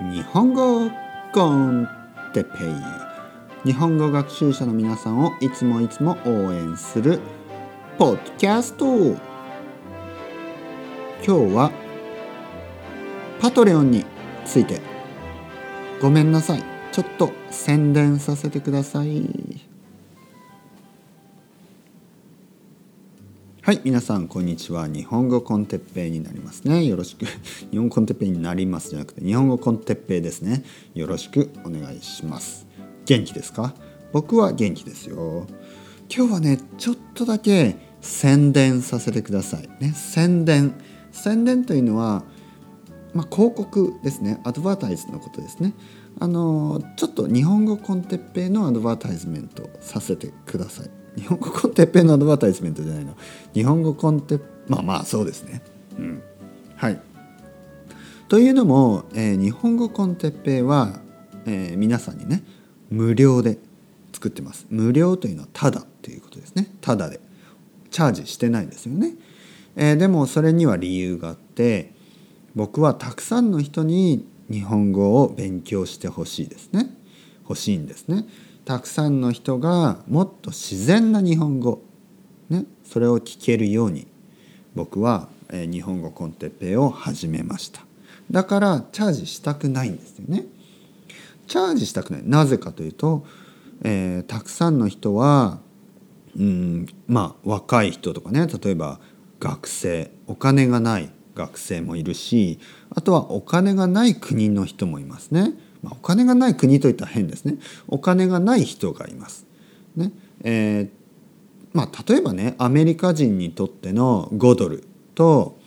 日本語 con Teppei。日本語学習者の皆さんをいつもいつも応援するポッドキャスト。今日は Patreon について。ごめんなさい。ちょっと宣伝させてください。はい皆さんこんにちは。日本語 con Teppei になりますね。よろしく 日本 con Teppei になりますじゃなくて日本語 con Teppei ですね。よろしくお願いします。元気ですか？僕は元気ですよ。今日はねちょっとだけ宣伝させてくださいね。宣伝。宣伝というのはまあ、広告ですね。アドバタイズのことですね。あのちょっと日本語コンテッペイのアドバタイズメントさせてください。日本語コンテッペイのアドバタイズメントじゃないの。日本語コンテまあまあそうですね。うん。はい。というのも、えー、日本語コンテッペイは、えー、皆さんにね無料で作ってます。無料というのはただということですね。ただで。チャージしてないですよね、えー、でもそれには理由があって僕はたくさんの人に日本語を勉強してほしいですね。欲しいんですね。たくさんの人がもっと自然な日本語、ね、それを聞けるように僕は、え、日本語コンテッペイを始めました。だからチャージしたくないんですよね。チャージしたくない。なぜかというと、えー、たくさんの人はうんまあ若い人とかね例えば学生お金がない学生もいるしあとはお金がない国の人もいますね。まあ、お金がない国といったら変ですね。お金がない人がいます。ねえー、まあ、例えばねアメリカ人にとっての5ドルと、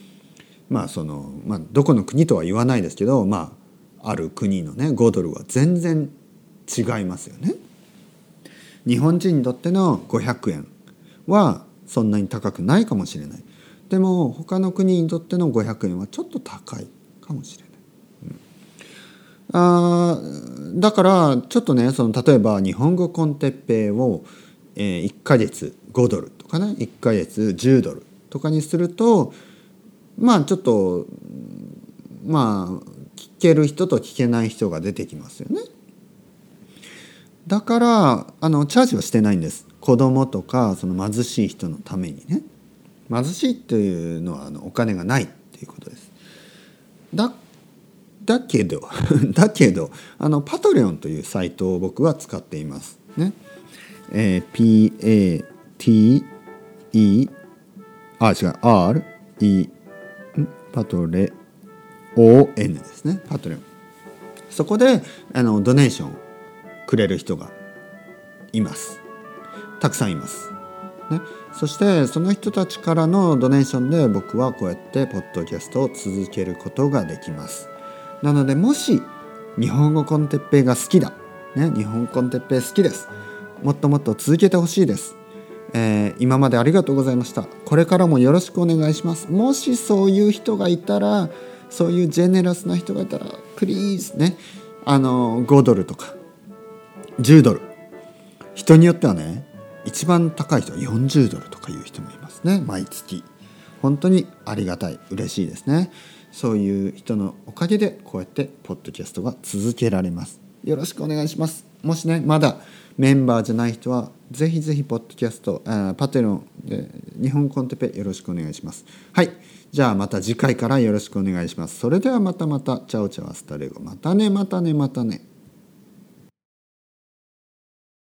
まあそのまあ、どこの国とは言わないですけど、まあ、ある国のね5ドルは全然違いますよね。日本人にとっての500円はそんなに高くないかもしれない。でも他の国にとっての500円はちょっと高いかもしれない。あだからちょっとねその例えば日本語コンテッペイを、えー、1ヶ月5ドルとかね1ヶ月10ドルとかにするとまあちょっとまあ聞ける人と聞けない人が出てきますよね。だからあのチャージはしてないんです子供とかその貧しい人のためにね。貧しいというのはあのお金がないっていうことです。だだけど だけどあのパトレオンというサイトを僕は使っています。ね。えー、PATE あ違う RE パトレ ON ですねパトレオン。そこであのドネーションくれる人がいます。たくさんいます。ね、そしてその人たちからのドネーションで僕はこうやってポッドキャストを続けることができますなのでもし日本語コンテッペイが好きだ、ね、日本コンテッペイ好きです。もっともっと続けてほしいです、えー、今までありがとうございました。これからもよろしくお願いします。もしそういう人がいたらそういうジェネラスな人がいたらプリーズね。あの5ドルとか10ドル。人によってはね一番高い人は40ドルとかいう人もいますね。毎月。本当にありがたい嬉しいですね。そういう人のおかげでこうやってポッドキャストが続けられます。よろしくお願いします。もしねまだメンバーじゃない人はぜひぜひポッドキャストあパテロンで日本コンテペよろしくお願いします。はい。じゃあまた次回からよろしくお願いします。それではまたまた。 Chao chao hasta luego。またねまたねまたね。